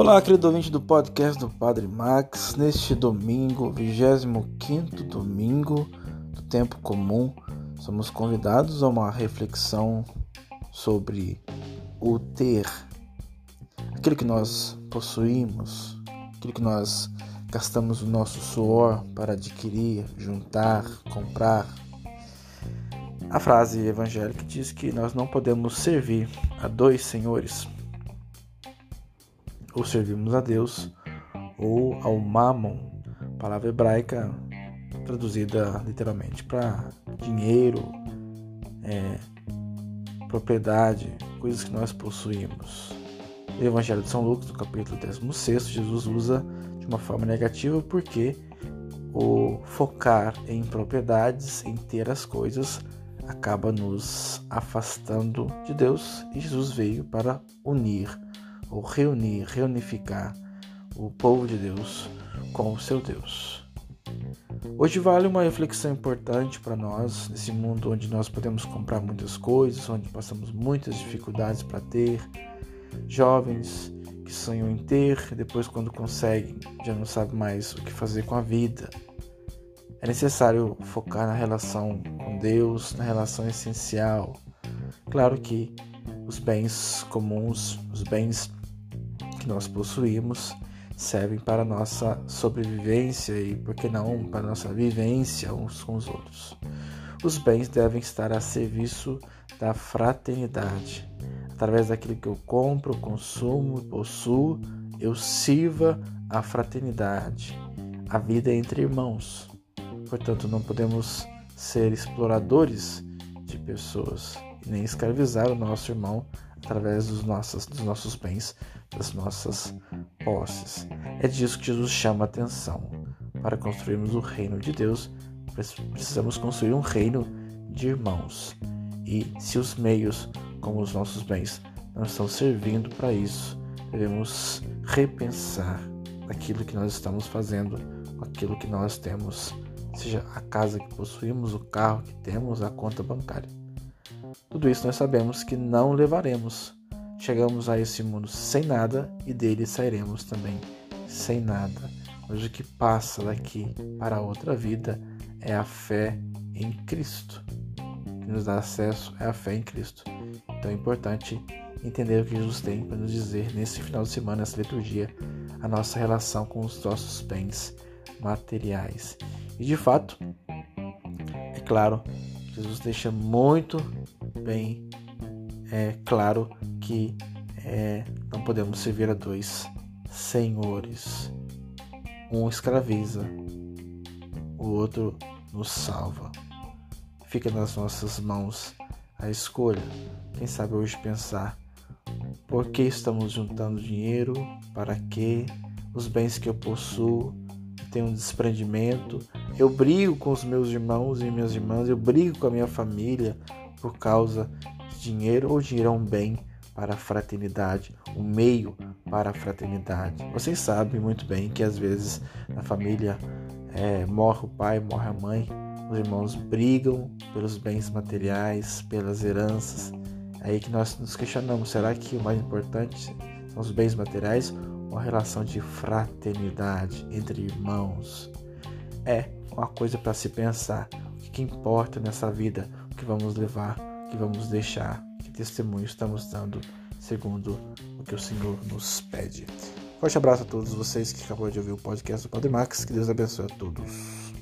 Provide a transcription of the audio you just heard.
Olá, querido ouvinte do podcast do Padre Max. Neste domingo, 25 domingo do tempo comum, somos convidados a uma reflexão sobre o ter, aquilo que nós possuímos, aquilo que nós gastamos o nosso suor para adquirir, juntar, comprar. A frase evangélica diz que nós não podemos servir a dois senhores ou servimos a Deus ou ao Mammon, palavra hebraica traduzida literalmente para dinheiro, é, propriedade, coisas que nós possuímos. No Evangelho de São Lucas, no capítulo 16, Jesus usa de uma forma negativa porque o focar em propriedades, em ter as coisas, acaba nos afastando de Deus e Jesus veio para unir ou reunir, reunificar o povo de Deus com o seu Deus. Hoje vale uma reflexão importante para nós, nesse mundo onde nós podemos comprar muitas coisas, onde passamos muitas dificuldades para ter, jovens que sonham em ter, depois quando conseguem já não sabem mais o que fazer com a vida. É necessário focar na relação com Deus, na relação essencial. Claro que os bens comuns, os bens nós possuímos servem para nossa sobrevivência e, por que não, para nossa vivência uns com os outros. Os bens devem estar a serviço da fraternidade. Através daquilo que eu compro, consumo, possuo, eu sirva a fraternidade, a vida entre irmãos. Portanto, não podemos ser exploradores de pessoas nem escravizar o nosso irmão através dos nossos, dos nossos bens, das nossas posses. É disso que Jesus chama a atenção. Para construirmos o reino de Deus, precisamos construir um reino de irmãos. E se os meios, como os nossos bens, não estão servindo para isso, devemos repensar aquilo que nós estamos fazendo, aquilo que nós temos, seja a casa que possuímos, o carro que temos, a conta bancária. Tudo isso nós sabemos que não levaremos. Chegamos a esse mundo sem nada e dele sairemos também sem nada. Mas o que passa daqui para a outra vida é a fé em Cristo. O que nos dá acesso é a fé em Cristo. Então é importante entender o que Jesus tem para nos dizer nesse final de semana, nessa liturgia, a nossa relação com os nossos bens materiais. E de fato, é claro, Jesus deixa muito bem é claro que é, não podemos servir a dois senhores. Um escraviza, o outro nos salva. Fica nas nossas mãos a escolha. Quem sabe hoje pensar por que estamos juntando dinheiro, para que os bens que eu possuo têm um desprendimento. Eu brigo com os meus irmãos e minhas irmãs, eu brigo com a minha família por causa de dinheiro ou dinheiro é um bem para a fraternidade, um meio para a fraternidade. Vocês sabem muito bem que às vezes na família é, morre o pai, morre a mãe, os irmãos brigam pelos bens materiais, pelas heranças. É aí que nós nos questionamos: será que o mais importante são os bens materiais ou a relação de fraternidade entre irmãos? É uma coisa para se pensar. O que importa nessa vida? Que vamos levar? Que vamos deixar? testemunho estamos dando segundo o que o Senhor nos pede. Forte abraço a todos vocês que acabou de ouvir o podcast do Padre Max. Que Deus abençoe a todos.